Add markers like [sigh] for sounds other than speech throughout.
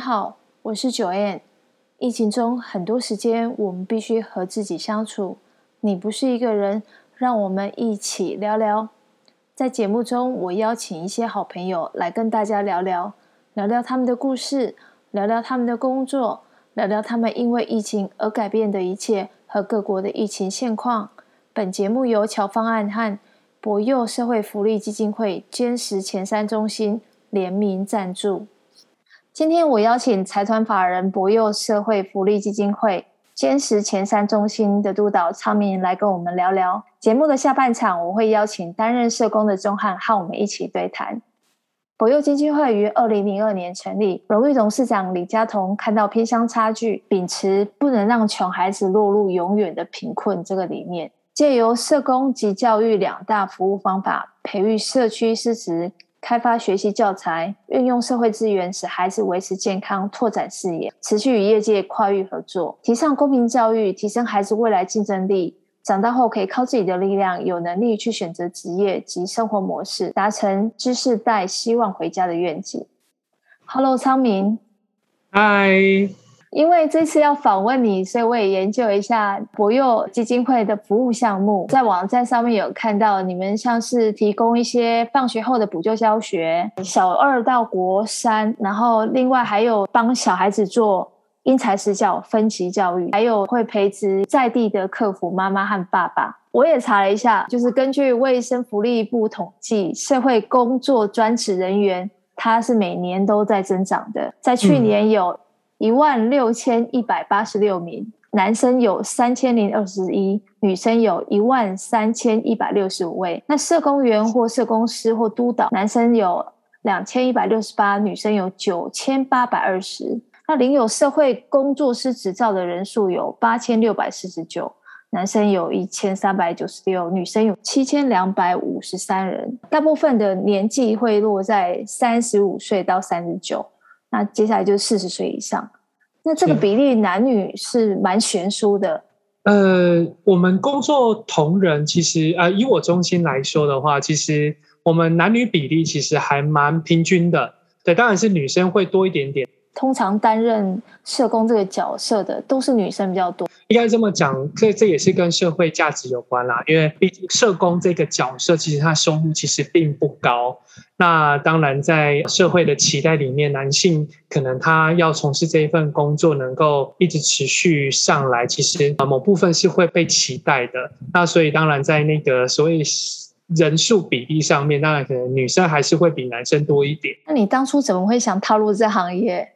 好，我是九 N。疫情中很多时间，我们必须和自己相处。你不是一个人，让我们一起聊聊。在节目中，我邀请一些好朋友来跟大家聊聊，聊聊他们的故事，聊聊他们的工作，聊聊他们因为疫情而改变的一切和各国的疫情现况。本节目由侨方案和博佑社会福利基金会坚实前三中心联名赞助。今天我邀请财团法人博幼社会福利基金会坚实前三中心的督导昌明来跟我们聊聊。节目的下半场，我会邀请担任社工的钟汉和我们一起对谈。博幼基金会于二零零二年成立，荣誉董事长李家彤看到偏乡差距，秉持不能让穷孩子落入永远的贫困这个理念，借由社工及教育两大服务方法，培育社区师资。开发学习教材，运用社会资源使孩子维持健康、拓展视野，持续与业界跨域合作，提倡公平教育，提升孩子未来竞争力。长大后可以靠自己的力量，有能力去选择职业及生活模式，达成知识带希望回家的愿景。Hello，昌明。Hi。因为这次要访问你，所以我也研究一下博幼基金会的服务项目。在网站上面有看到，你们像是提供一些放学后的补救教学，小二到国三，然后另外还有帮小孩子做因材施教、分级教育，还有会培植在地的客服妈妈和爸爸。我也查了一下，就是根据卫生福利部统计，社会工作专职人员它是每年都在增长的，在去年有、嗯。一万六千一百八十六名，男生有三千零二十一，女生有一万三千一百六十五位。那社工员或社工师或督导，男生有两千一百六十八，女生有九千八百二十。那领有社会工作师执照的人数有八千六百四十九，男生有一千三百九十六，女生有七千两百五十三人。大部分的年纪会落在三十五岁到三十九。那接下来就是四十岁以上，那这个比例男女是蛮悬殊的。呃，我们工作同仁其实呃，以我中心来说的话，其实我们男女比例其实还蛮平均的。对，当然是女生会多一点点。通常担任社工这个角色的都是女生比较多。应该这么讲，这这也是跟社会价值有关啦。因为毕竟社工这个角色，其实他收入其实并不高。那当然，在社会的期待里面，男性可能他要从事这一份工作，能够一直持续上来，其实啊某部分是会被期待的。那所以，当然在那个所谓人数比例上面，当然可能女生还是会比男生多一点。那你当初怎么会想踏入这行业？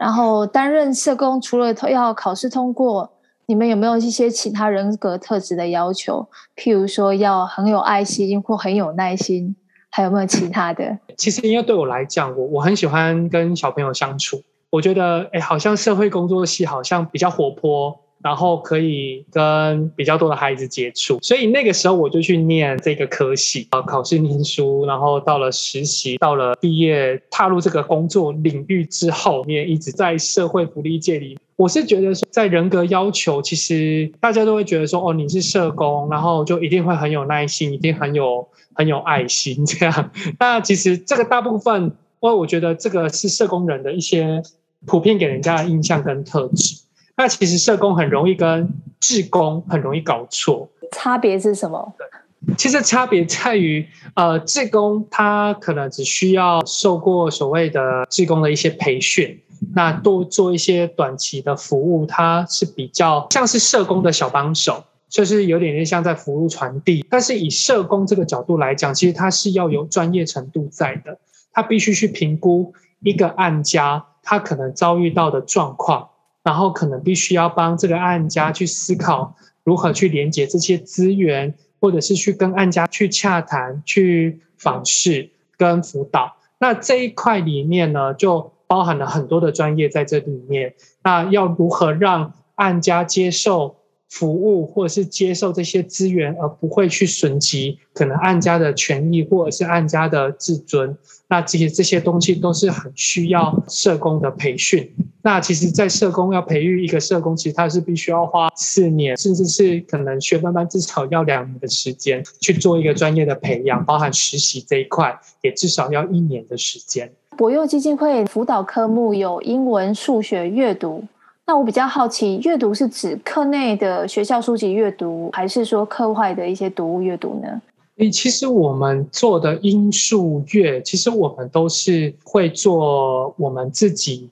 然后担任社工，除了要考试通过，你们有没有一些其他人格特质的要求？譬如说要很有爱心或很有耐心，还有没有其他的？[laughs] 其实，因为对我来讲，我我很喜欢跟小朋友相处。我觉得，哎，好像社会工作系好像比较活泼。然后可以跟比较多的孩子接触，所以那个时候我就去念这个科系啊，考试念书，然后到了实习，到了毕业，踏入这个工作领域之后，也一直在社会福利界里。我是觉得说，在人格要求，其实大家都会觉得说，哦，你是社工，然后就一定会很有耐心，一定很有很有爱心这样。那其实这个大部分，因为我觉得这个是社工人的一些普遍给人家的印象跟特质。那其实社工很容易跟志工很容易搞错，差别是什么？对，其实差别在于，呃，志工他可能只需要受过所谓的志工的一些培训，那多做一些短期的服务，他是比较像是社工的小帮手，就是有点点像在服务传递。但是以社工这个角度来讲，其实他是要有专业程度在的，他必须去评估一个案家他可能遭遇到的状况。然后可能必须要帮这个案家去思考如何去连接这些资源，或者是去跟案家去洽谈、去访视跟辅导。那这一块里面呢，就包含了很多的专业在这里面。那要如何让案家接受服务，或者是接受这些资源，而不会去损及可能案家的权益，或者是案家的自尊？那这些这些东西都是很需要社工的培训。那其实，在社工要培育一个社工，其实他是必须要花四年，甚至是可能学分班至少要两年的时间去做一个专业的培养，包含实习这一块也至少要一年的时间。博幼基金会辅导科目有英文、数学、阅读。那我比较好奇，阅读是指课内的学校书籍阅读，还是说课外的一些读物阅读呢？诶，其实我们做的音数阅，其实我们都是会做我们自己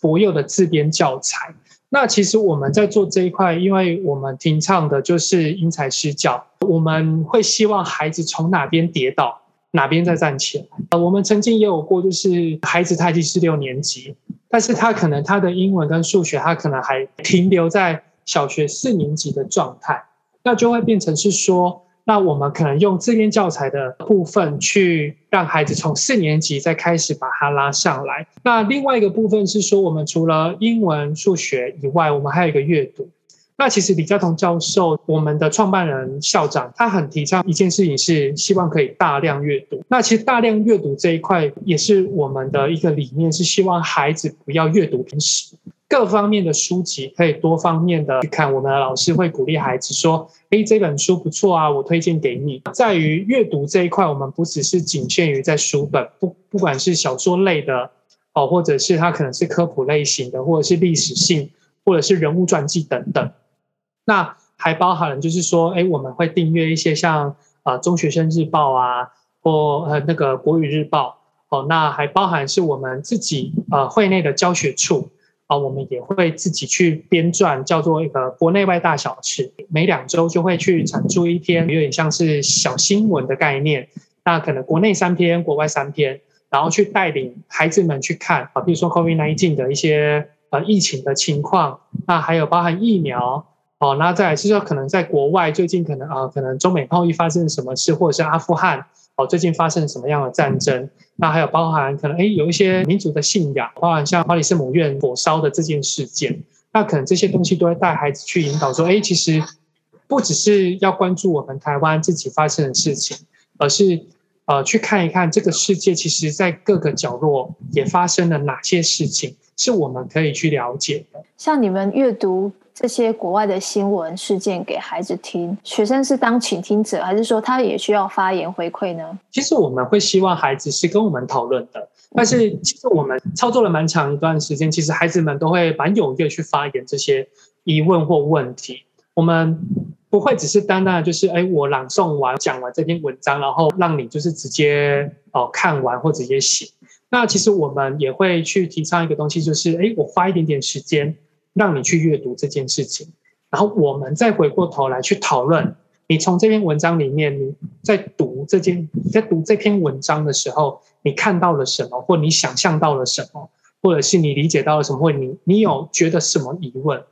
博幼的自编教材。那其实我们在做这一块，因为我们提倡的就是因材施教，我们会希望孩子从哪边跌倒，哪边再站起来。我们曾经也有过，就是孩子他已经是六年级，但是他可能他的英文跟数学，他可能还停留在小学四年级的状态，那就会变成是说。那我们可能用这边教材的部分去让孩子从四年级再开始把它拉上来。那另外一个部分是说，我们除了英文、数学以外，我们还有一个阅读。那其实李家彤教授，我们的创办人、校长，他很提倡一件事情，是希望可以大量阅读。那其实大量阅读这一块，也是我们的一个理念，是希望孩子不要阅读偏食。各方面的书籍可以多方面的去看，我们的老师会鼓励孩子说：“诶，这本书不错啊，我推荐给你。”在于阅读这一块，我们不只是仅限于在书本，不不管是小说类的哦，或者是它可能是科普类型的，或者是历史性，或者是人物传记等等。那还包含了就是说，诶，我们会订阅一些像啊、呃、中学生日报啊，或呃那个国语日报哦。那还包含是我们自己呃会内的教学处。啊，我们也会自己去编撰，叫做一个国内外大小事，每两周就会去产出一篇，有点像是小新闻的概念。那可能国内三篇，国外三篇，然后去带领孩子们去看啊，比如说 COVID-19 的一些呃疫情的情况，那还有包含疫苗哦，那再来是说可能在国外最近可能啊，可能中美贸易发生什么事，或者是阿富汗。哦，最近发生什么样的战争？那还有包含可能诶，有一些民族的信仰，包含像花梨圣母院火烧的这件事件，那可能这些东西都会带孩子去引导说，诶，其实不只是要关注我们台湾自己发生的事情，而是呃去看一看这个世界，其实在各个角落也发生了哪些事情，是我们可以去了解的。像你们阅读。这些国外的新闻事件给孩子听，学生是当倾听者，还是说他也需要发言回馈呢？其实我们会希望孩子是跟我们讨论的，但是其实我们操作了蛮长一段时间，其实孩子们都会蛮踊跃去发言这些疑问或问题。我们不会只是单单的就是，哎，我朗诵完讲完这篇文章，然后让你就是直接哦看完或直接写。那其实我们也会去提倡一个东西，就是，哎，我花一点点时间。让你去阅读这件事情，然后我们再回过头来去讨论。你从这篇文章里面，你在读这件，在读这篇文章的时候，你看到了什么，或你想象到了什么，或者是你理解到了什么，或你你有觉得什么疑问？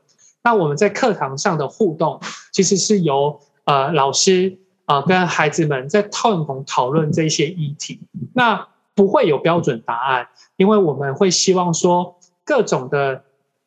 那我们在课堂上的互动，其实是由呃老师啊、跟孩子们在共同讨论这些议题。那不会有标准答案，因为我们会希望说各种的。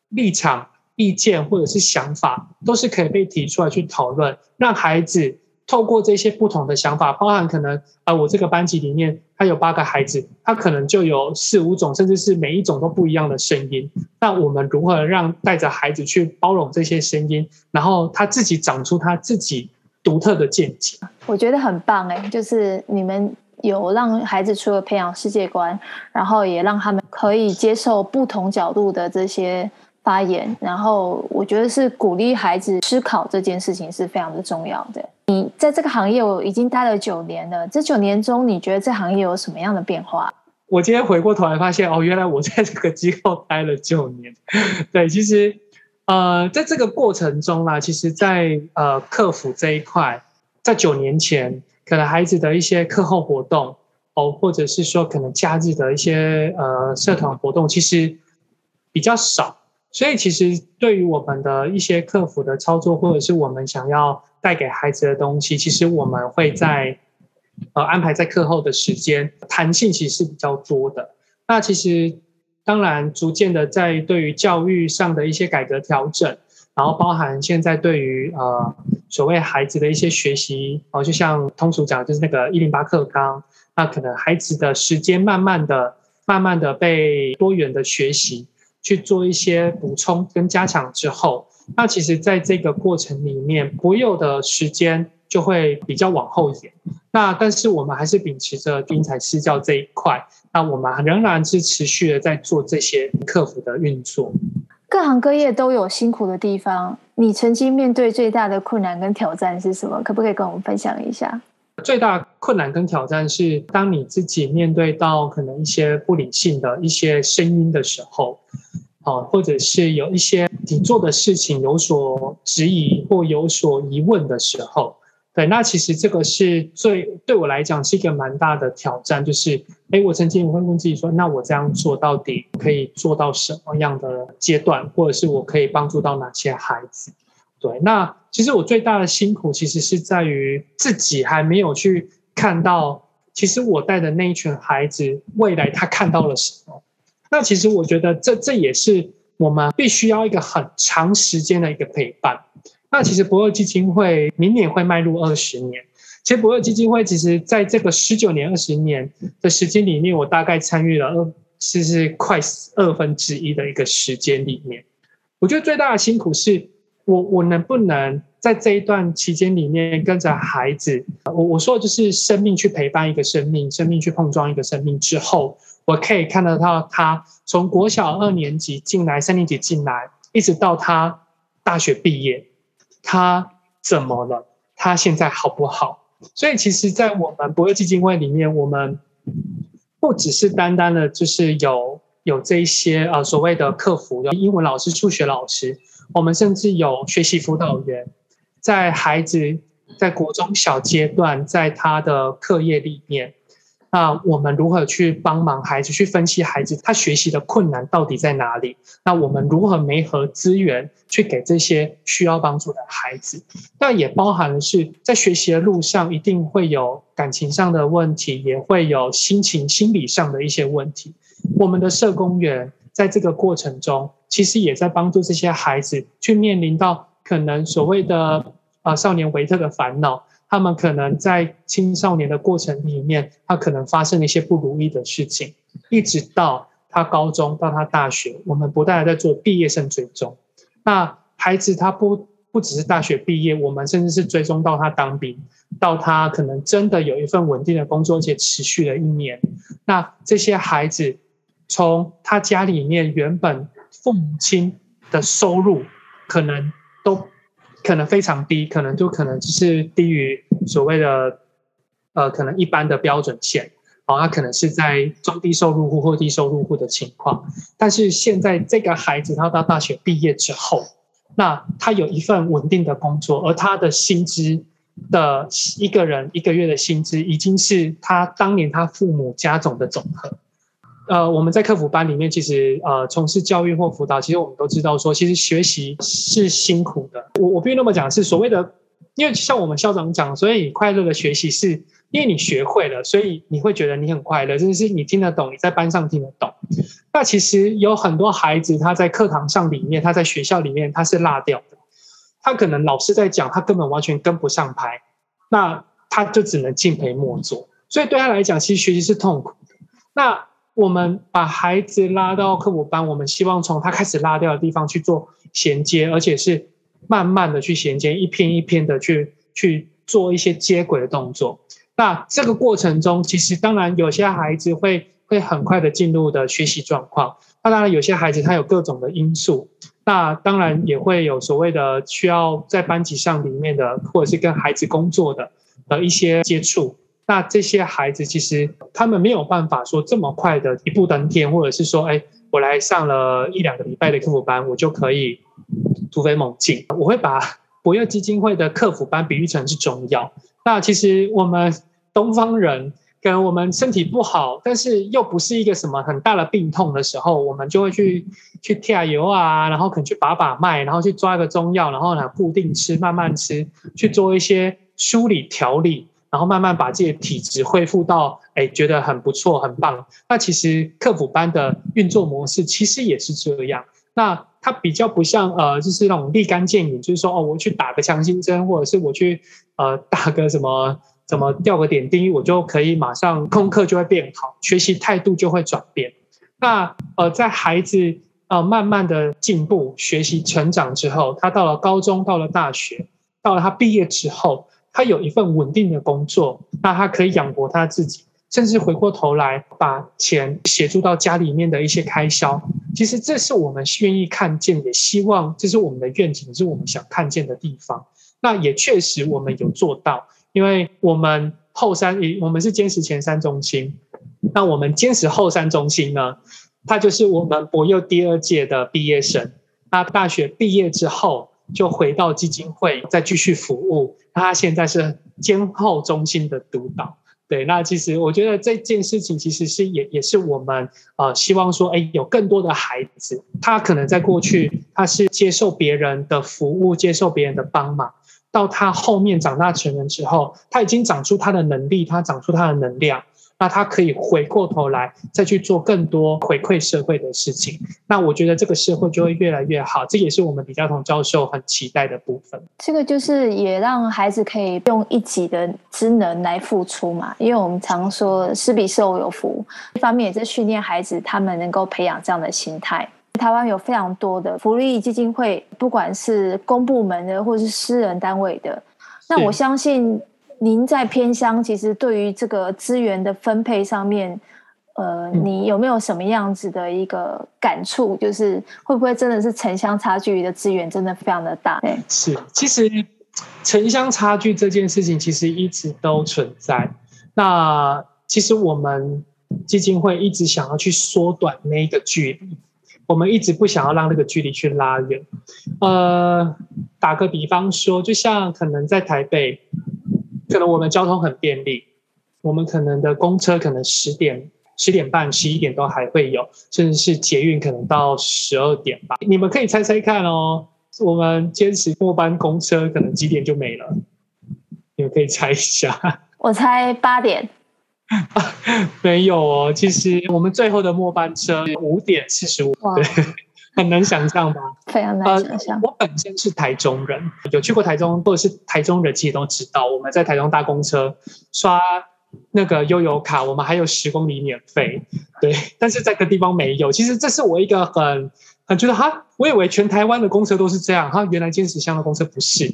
立场、意见或者是想法，都是可以被提出来去讨论，让孩子透过这些不同的想法，包含可能啊、我这个班级里面他有八个孩子，他可能就有四五种，甚至是每一种都不一样的声音。那我们如何让带着孩子去包容这些声音，然后他自己长出他自己独特的见解？我觉得很棒哎，就是你们有让孩子除了培养世界观，然后也让他们可以接受不同角度的这些。发言，然后我觉得是鼓励孩子思考这件事情是非常的重要的。你在这个行业我已经待了九年了，这九年中你觉得这行业有什么样的变化？我今天回过头来发现，哦，原来我在这个机构待了九年。[laughs] 对，其实呃，在这个过程中啦，其实在呃课辅这一块，在九年前，可能孩子的一些课后活动哦，或者是说可能假日的一些呃社团活动，其实比较少。所以，其实对于我们的一些客服的操作，或者是我们想要带给孩子的东西，其实我们会在呃安排在课后的时间，弹性其实是比较多的。那其实当然，逐渐的在对于教育上的一些改革调整，然后包含现在对于呃所谓孩子的一些学习，哦，就像通俗讲，就是那个一零八课纲，那可能孩子的时间慢慢的、慢慢的被多元的学习。去做一些补充跟加强之后，那其实在这个过程里面，博幼的时间就会比较往后延。那但是我们还是秉持着因材施教这一块，那我们仍然是持续的在做这些客服的运作。各行各业都有辛苦的地方，你曾经面对最大的困难跟挑战是什么？可不可以跟我们分享一下？最大困难跟挑战是，当你自己面对到可能一些不理性的一些声音的时候，啊，或者是有一些你做的事情有所质疑或有所疑问的时候。对，那其实这个是最对我来讲是一个蛮大的挑战，就是，哎，我曾经会问自己说，那我这样做到底可以做到什么样的阶段，或者是我可以帮助到哪些孩子？对，那其实我最大的辛苦其实是在于自己还没有去看到，其实我带的那一群孩子未来他看到了什么。那其实我觉得这这也是我们必须要一个很长时间的一个陪伴。那其实博乐基金会明年会迈入二十年。其实博乐基金会其实在这个十九年、二十年的时间里面，我大概参与了二，其实快二分之一的一个时间里面。我觉得最大的辛苦是我我能不能在这一段期间里面跟着孩子，我我说的就是生命去陪伴一个生命，生命去碰撞一个生命之后，我可以看得到他从国小二年级进来，三年级进来，一直到他大学毕业。他怎么了？他现在好不好？所以，其实，在我们博乐基金会里面，我们不只是单单的，就是有有这一些呃所谓的客服，有英文老师、数学老师，我们甚至有学习辅导员，在孩子在国中小阶段，在他的课业里面。那我们如何去帮忙孩子，去分析孩子他学习的困难到底在哪里？那我们如何媒合资源去给这些需要帮助的孩子？那也包含的是在学习的路上一定会有感情上的问题，也会有心情、心理上的一些问题。我们的社工员在这个过程中，其实也在帮助这些孩子去面临到可能所谓的啊少年维特的烦恼。他们可能在青少年的过程里面，他可能发生了一些不如意的事情，一直到他高中到他大学，我们不断在做毕业生追踪。那孩子他不不只是大学毕业，我们甚至是追踪到他当兵，到他可能真的有一份稳定的工作，且持续了一年。那这些孩子从他家里面原本父母亲的收入可能都。可能非常低，可能就可能就是低于所谓的呃，可能一般的标准线，哦，他可能是在中低收入户或低收入户的情况。但是现在这个孩子他到大学毕业之后，那他有一份稳定的工作，而他的薪资的一个人一个月的薪资，已经是他当年他父母家总的总和。呃，我们在客服班里面，其实呃，从事教育或辅导，其实我们都知道说，其实学习是辛苦的。我我必须那么讲，是所谓的，因为像我们校长讲，所以快乐的学习是因为你学会了，所以你会觉得你很快乐，就是你听得懂，你在班上听得懂。那其实有很多孩子他在课堂上里面，他在学校里面他是落掉的，他可能老师在讲，他根本完全跟不上拍，那他就只能敬陪末座。所以对他来讲，其实学习是痛苦的。那我们把孩子拉到课辅班，我们希望从他开始拉掉的地方去做衔接，而且是慢慢的去衔接，一篇一篇的去去做一些接轨的动作。那这个过程中，其实当然有些孩子会会很快的进入的学习状况，那当然有些孩子他有各种的因素，那当然也会有所谓的需要在班级上里面的，或者是跟孩子工作的的一些接触。那这些孩子其实他们没有办法说这么快的一步登天，或者是说，哎，我来上了一两个礼拜的客服班，我就可以突飞猛进。我会把博乐基金会的客服班比喻成是中药。那其实我们东方人跟我们身体不好，但是又不是一个什么很大的病痛的时候，我们就会去去贴油啊，然后可能去把把脉，然后去抓一个中药，然后呢固定吃，慢慢吃，去做一些梳理调理。然后慢慢把自己的体质恢复到，哎，觉得很不错，很棒。那其实课辅班的运作模式其实也是这样。那它比较不像，呃，就是那种立竿见影，就是说，哦，我去打个强心针，或者是我去，呃，打个什么，怎么吊个点滴，我就可以马上功课就会变好，学习态度就会转变。那，呃，在孩子，呃，慢慢的进步、学习成长之后，他到了高中，到了大学，到了他毕业之后。他有一份稳定的工作，那他可以养活他自己。甚至回过头来把钱协助到家里面的一些开销。其实这是我们愿意看见，也希望这是我们的愿景，是我们想看见的地方。那也确实我们有做到，因为我们后山，我们是坚持前山中心，那我们坚持后山中心呢，它就是我们博幼第二届的毕业生。那大学毕业之后，就回到基金会再继续服务。他现在是监后中心的督导。对，那其实我觉得这件事情其实是也也是我们呃希望说，哎，有更多的孩子，他可能在过去他是接受别人的服务，接受别人的帮忙，到他后面长大成人之后，他已经长出他的能力，他长出他的能量。那他可以回过头来再去做更多回馈社会的事情，那我觉得这个社会就会越来越好，这也是我们李家同教授很期待的部分。这个就是也让孩子可以用一己的职能来付出嘛，因为我们常说施比受有福，一方面也是训练孩子他们能够培养这样的心态。台湾有非常多的福利基金会，不管是公部门的或是私人单位的，那我相信。您在偏乡，其实对于这个资源的分配上面，呃，你有没有什么样子的一个感触？就是会不会真的是城乡差距的资源真的非常的大？对，是，其实城乡差距这件事情其实一直都存在。那其实我们基金会一直想要去缩短那一个距离，我们一直不想要让那个距离去拉远。呃，打个比方说，就像可能在台北。可能我们交通很便利，我们可能的公车可能十点、十点半、十一点都还会有，甚至是捷运可能到十二点吧。你们可以猜猜看哦，我们坚持末班公车可能几点就没了？你们可以猜一下。[laughs] 我猜八点。没有哦，其实我们最后的末班车五点四十五。对。很难想象吧？非常难想象。呃，我本身是台中人，有去过台中或者是台中人，其实都知道，我们在台中搭公车刷那个悠游卡，我们还有十公里免费。对，但是这个地方没有。其实这是我一个很很觉得哈，我以为全台湾的公车都是这样哈，原来尖石乡的公车不是。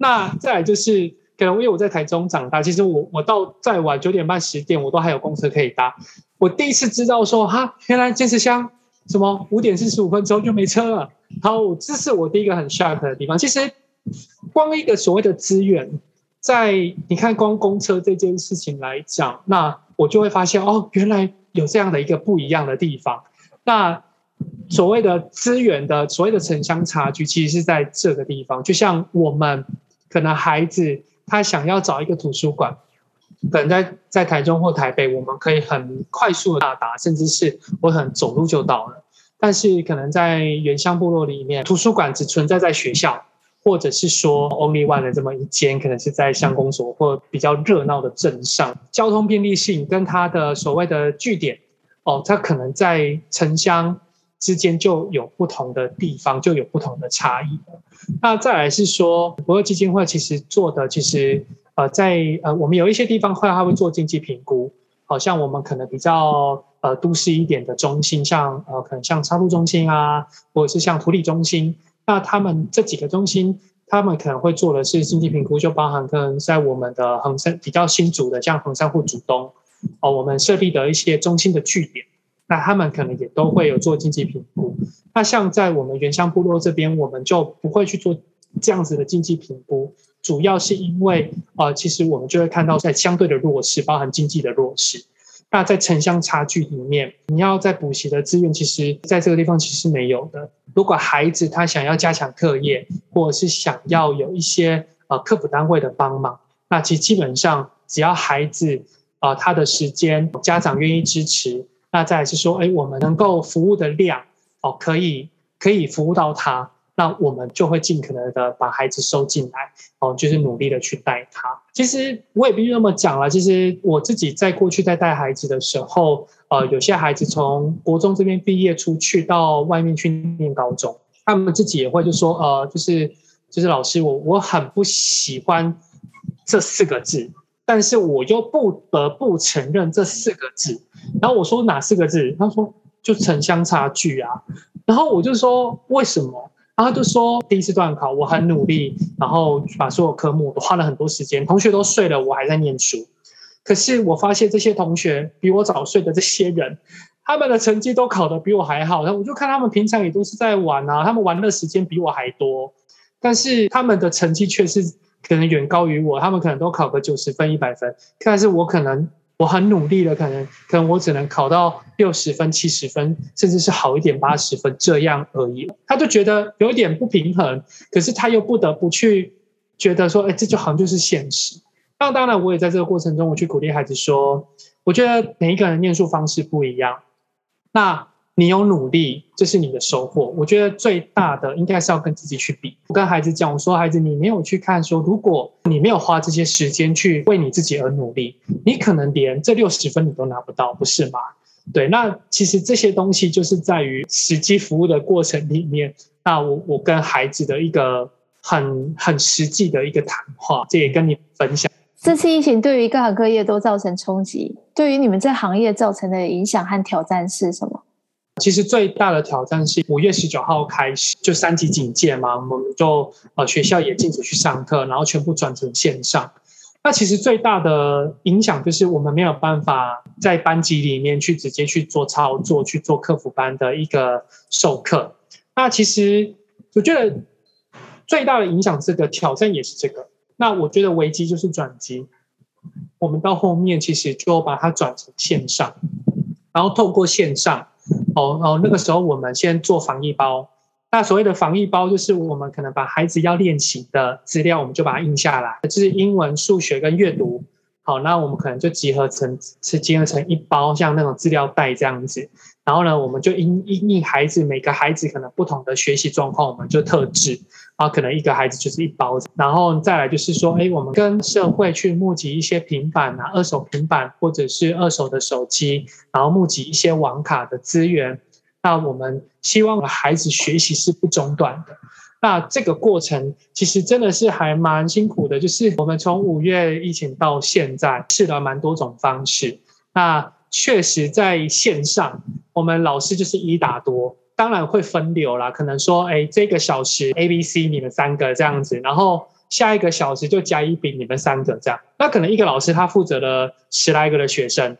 那再来就是，可能因为我在台中长大，其实我我到再晚九点半十点，我都还有公车可以搭。我第一次知道说哈，原来尖石乡。什么五点四十五分钟就没车了？好，这是我第一个很 shock 的地方。其实，光一个所谓的资源，在你看光公车这件事情来讲，那我就会发现哦，原来有这样的一个不一样的地方。那所谓的资源的所谓的城乡差距，其实是在这个地方。就像我们可能孩子他想要找一个图书馆。可能在在台中或台北，我们可以很快速的到达，甚至是我很走路就到了。但是可能在原乡部落里面，图书馆只存在在学校，或者是说 only one 的这么一间，可能是在乡公所或比较热闹的镇上。交通便利性跟它的所谓的据点，哦，它可能在城乡之间就有不同的地方，就有不同的差异。那再来是说，博乐基金会其实做的其实。呃，在呃，我们有一些地方会，他会做经济评估，好像我们可能比较呃都市一点的中心，像呃可能像插入中心啊，或者是像土里中心，那他们这几个中心，他们可能会做的是经济评估，就包含可能在我们的横山比较新竹的，像横山或主东，哦，我们设立的一些中心的据点，那他们可能也都会有做经济评估。那像在我们原乡部落这边，我们就不会去做这样子的经济评估。主要是因为，呃，其实我们就会看到在相对的弱势，包含经济的弱势。那在城乡差距里面，你要在补习的资源，其实在这个地方其实没有的。如果孩子他想要加强课业，或者是想要有一些呃客服单位的帮忙，那其实基本上只要孩子啊、他的时间，家长愿意支持，那再来是说，哎，我们能够服务的量哦、可以可以服务到他。那我们就会尽可能的把孩子收进来，哦，就是努力的去带他。其实我也必须那么讲了，其实我自己在过去在带孩子的时候，呃，有些孩子从国中这边毕业出去到外面去念高中，他们自己也会就说，呃，就是就是老师，我我很不喜欢这四个字，但是我又不得不承认这四个字。然后我说哪四个字？他说就城乡差距啊。然后我就说为什么？然后他就说，第一次段考我很努力，然后把所有科目都花了很多时间，同学都睡了，我还在念书。可是我发现这些同学比我早睡的这些人，他们的成绩都考得比我还好。然后我就看他们平常也都是在玩啊，他们玩的时间比我还多，但是他们的成绩却是可能远高于我。他们可能都考个九十分、一百分，但是我可能。我很努力了，可能可能我只能考到六十分、七十分，甚至是好一点八十分这样而已。他就觉得有点不平衡，可是他又不得不去觉得说，哎，这就好像就是现实。那当然，我也在这个过程中，我去鼓励孩子说，我觉得每一个人念书方式不一样。那。你有努力，这是你的收获。我觉得最大的应该是要跟自己去比。我跟孩子讲，我说孩子，你没有去看说，如果你没有花这些时间去为你自己而努力，你可能连这六十分你都拿不到，不是吗？对，那其实这些东西就是在于实际服务的过程里面。那我我跟孩子的一个很很实际的一个谈话，这也跟你分享。这次疫情对于各行各业都造成冲击，对于你们这行业造成的影响和挑战是什么？其实最大的挑战是五月十九号开始就三级警戒嘛，我们就呃学校也禁止去上课，然后全部转成线上。那其实最大的影响就是我们没有办法在班级里面去直接去做操作，去做客服班的一个授课。那其实我觉得最大的影响，这个挑战也是这个。那我觉得危机就是转机，我们到后面其实就把它转成线上，然后透过线上。哦哦，那个时候我们先做防疫包。那所谓的防疫包，就是我们可能把孩子要练习的资料，我们就把它印下来，就是英文、数学跟阅读。好，那我们可能就集合成是集合成一包，像那种资料袋这样子。然后呢，我们就因因应孩子每个孩子可能不同的学习状况，我们就特制。然后可能一个孩子就是一包。然后再来就是说，哎，我们跟社会去募集一些平板啊，二手平板或者是二手的手机，然后募集一些网卡的资源。那我们希望孩子学习是不中断的。那这个过程其实真的是还蛮辛苦的，就是我们从五月疫情到现在试了蛮多种方式。那确实在线上，我们老师就是一打多，当然会分流啦，可能说，哎，这个小时 A、B、C 你们三个这样子，然后下一个小时就甲、乙、丙你们三个这样。那可能一个老师他负责了十来个的学生。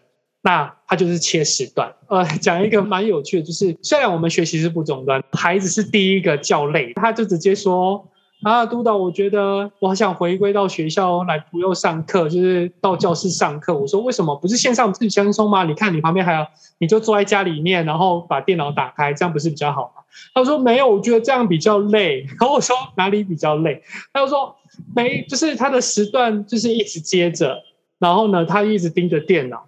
那他就是切时段，呃，[laughs] 讲一个蛮有趣的，就是虽然我们学习是不中断，孩子是第一个叫累，他就直接说啊，督导，我觉得我好想回归到学校来，不用上课，就是到教室上课。我说为什么不是线上自己轻松吗？你看你旁边还有，你就坐在家里面，然后把电脑打开，这样不是比较好吗？他说没有，我觉得这样比较累。然后我说哪里比较累？他就说没，就是他的时段就是一直接着，然后呢，他一直盯着电脑。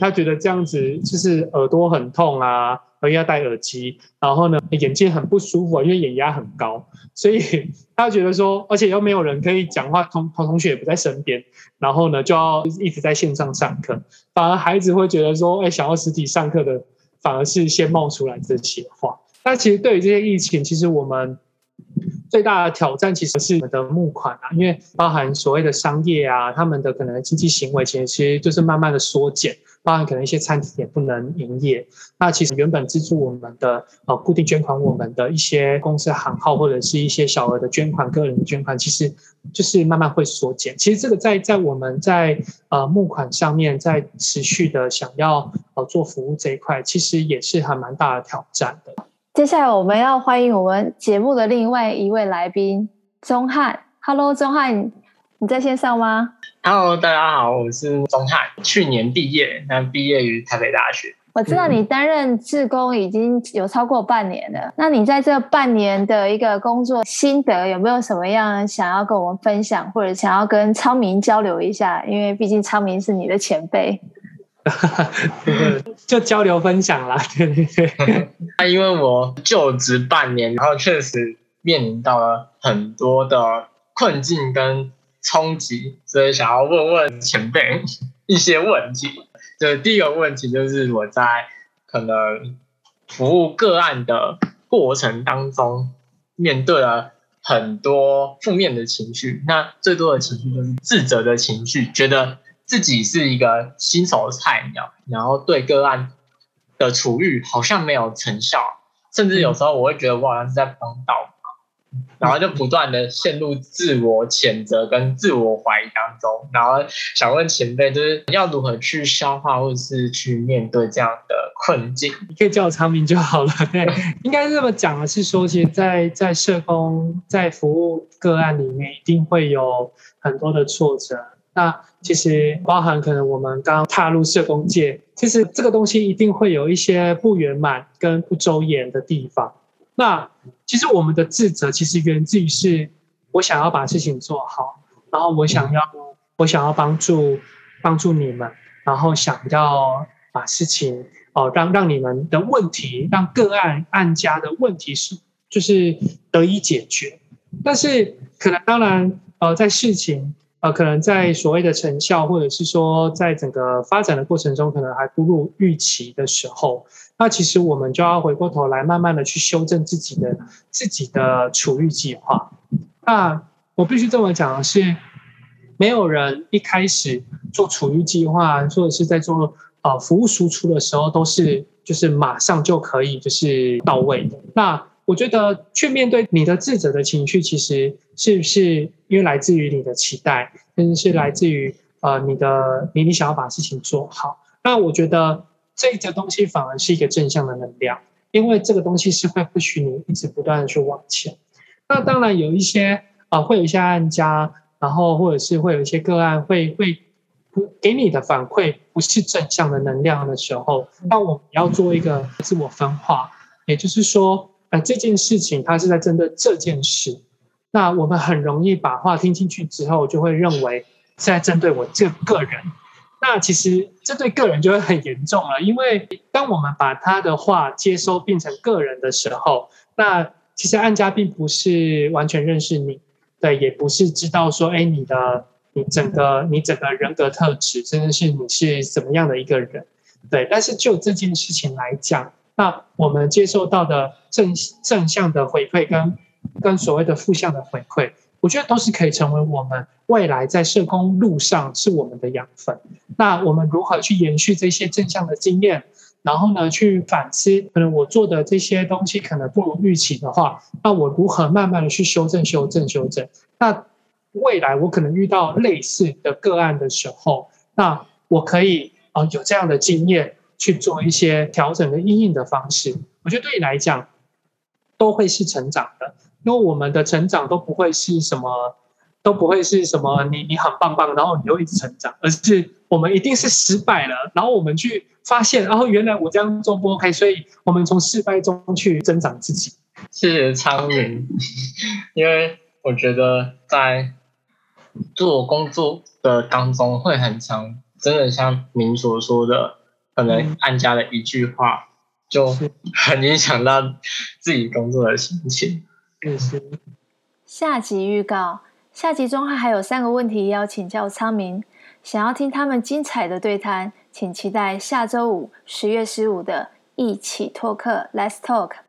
他觉得这样子就是耳朵很痛啊，而要戴耳机，然后呢，眼睛很不舒服啊，因为眼压很高，所以 [laughs] 他觉得说，而且又没有人可以讲话，同同同学也不在身边，然后呢，就要一直在线上上课，反而孩子会觉得说，哎，想要实体上课的，反而是先冒出来这些话。那其实对于这些疫情，其实我们。最大的挑战其实是我们的募款啊，因为包含所谓的商业啊，他们的可能经济行为其实其实就是慢慢的缩减，包含可能一些餐厅也不能营业。那其实原本资助我们的呃固定捐款，我们的一些公司行号或者是一些小额的捐款、个人的捐款，其实就是慢慢会缩减。其实这个在在我们在呃募款上面，在持续的想要呃做服务这一块，其实也是还蛮大的挑战的。接下来我们要欢迎我们节目的另外一位来宾钟汉。Hello，宗翰，你在线上吗？Hello，大家好，我是钟汉，去年毕业，那毕业于台北大学。我知道你担任志工已经有超过半年了，那你在这半年的一个工作心得有没有什么样想要跟我们分享，或者想要跟昌明交流一下？因为毕竟昌明是你的前辈。哈 [laughs] 哈就交流分享啦，对对对。[laughs] 那因为我就职半年，然后确实面临到了很多的困境跟冲击，所以想要问问前辈 [laughs] 一些问题。就第一个问题就是我在可能服务个案的过程当中，面对了很多负面的情绪，那最多的情绪就是自责的情绪，觉得。自己是一个新手菜鸟，然后对个案的处遇好像没有成效，甚至有时候我会觉得我好像是在帮倒忙。然后就不断的陷入自我谴责跟自我怀疑当中。然后想问前辈，就是要如何去消化或者是去面对这样的困境？[laughs] 你可以叫我昌明就好了。对，[laughs] 应该这么讲的是说，其实在，在在社工在服务个案里面，一定会有很多的挫折。那其实包含可能我们刚踏入社工界，其实这个东西一定会有一些不圆满跟不周延的地方。那其实我们的自责，其实源自于是，我想要把事情做好，然后我想要，我想要帮助帮助你们，然后想要把事情哦，让让你们的问题，让个案案家的问题是就是得以解决。但是可能当然呃，在事情呃，可能在所谓的成效，或者是说在整个发展的过程中，可能还不如预期的时候。那其实我们就要回过头来，慢慢的去修正自己的自己的储育计划。那我必须这么讲的是，没有人一开始做储育计划，或者是在做呃服务输出的时候，都是就是马上就可以就是到位的。那我觉得去面对你的自责的情绪，其实是不是因为来自于你的期待，甚至是来自于呃你的你你想要把事情做好。那我觉得。这个东西反而是一个正向的能量，因为这个东西是会不许你一直不断的去往前。那当然有一些啊、呃，会有一些案家，然后或者是会有一些个案会会不给你的反馈不是正向的能量的时候，那我们要做一个自我分化，也就是说，呃，这件事情它是在针对这件事，那我们很容易把话听进去之后，就会认为是在针对我这个人。那其实这对个人就会很严重了，因为当我们把他的话接收变成个人的时候，那其实案家并不是完全认识你，对，也不是知道说，哎，你的你整个你整个人格特质，真的是你是怎么样的一个人，对。但是就这件事情来讲，那我们接受到的正正向的回馈跟跟所谓的负向的回馈。我觉得都是可以成为我们未来在社工路上是我们的养分。那我们如何去延续这些正向的经验？然后呢，去反思，可能我做的这些东西可能不如预期的话，那我如何慢慢的去修正、修正、修正？那未来我可能遇到类似的个案的时候，那我可以啊、有这样的经验去做一些调整跟因应的方式。我觉得对你来讲都会是成长的。因为我们的成长都不会是什么，都不会是什么你你很棒棒，然后你就一直成长，而是我们一定是失败了，然后我们去发现，然后原来我这样做不 OK，所以我们从失败中去增长自己。谢谢昌明，因为我觉得在做工作的当中会很强，真的像您所说的，可能按家的一句话就很影响到自己工作的心情。下集预告：下集中还有三个问题要请教昌明，想要听他们精彩的对谈，请期待下周五十月十五的一起拓客 Let's Talk。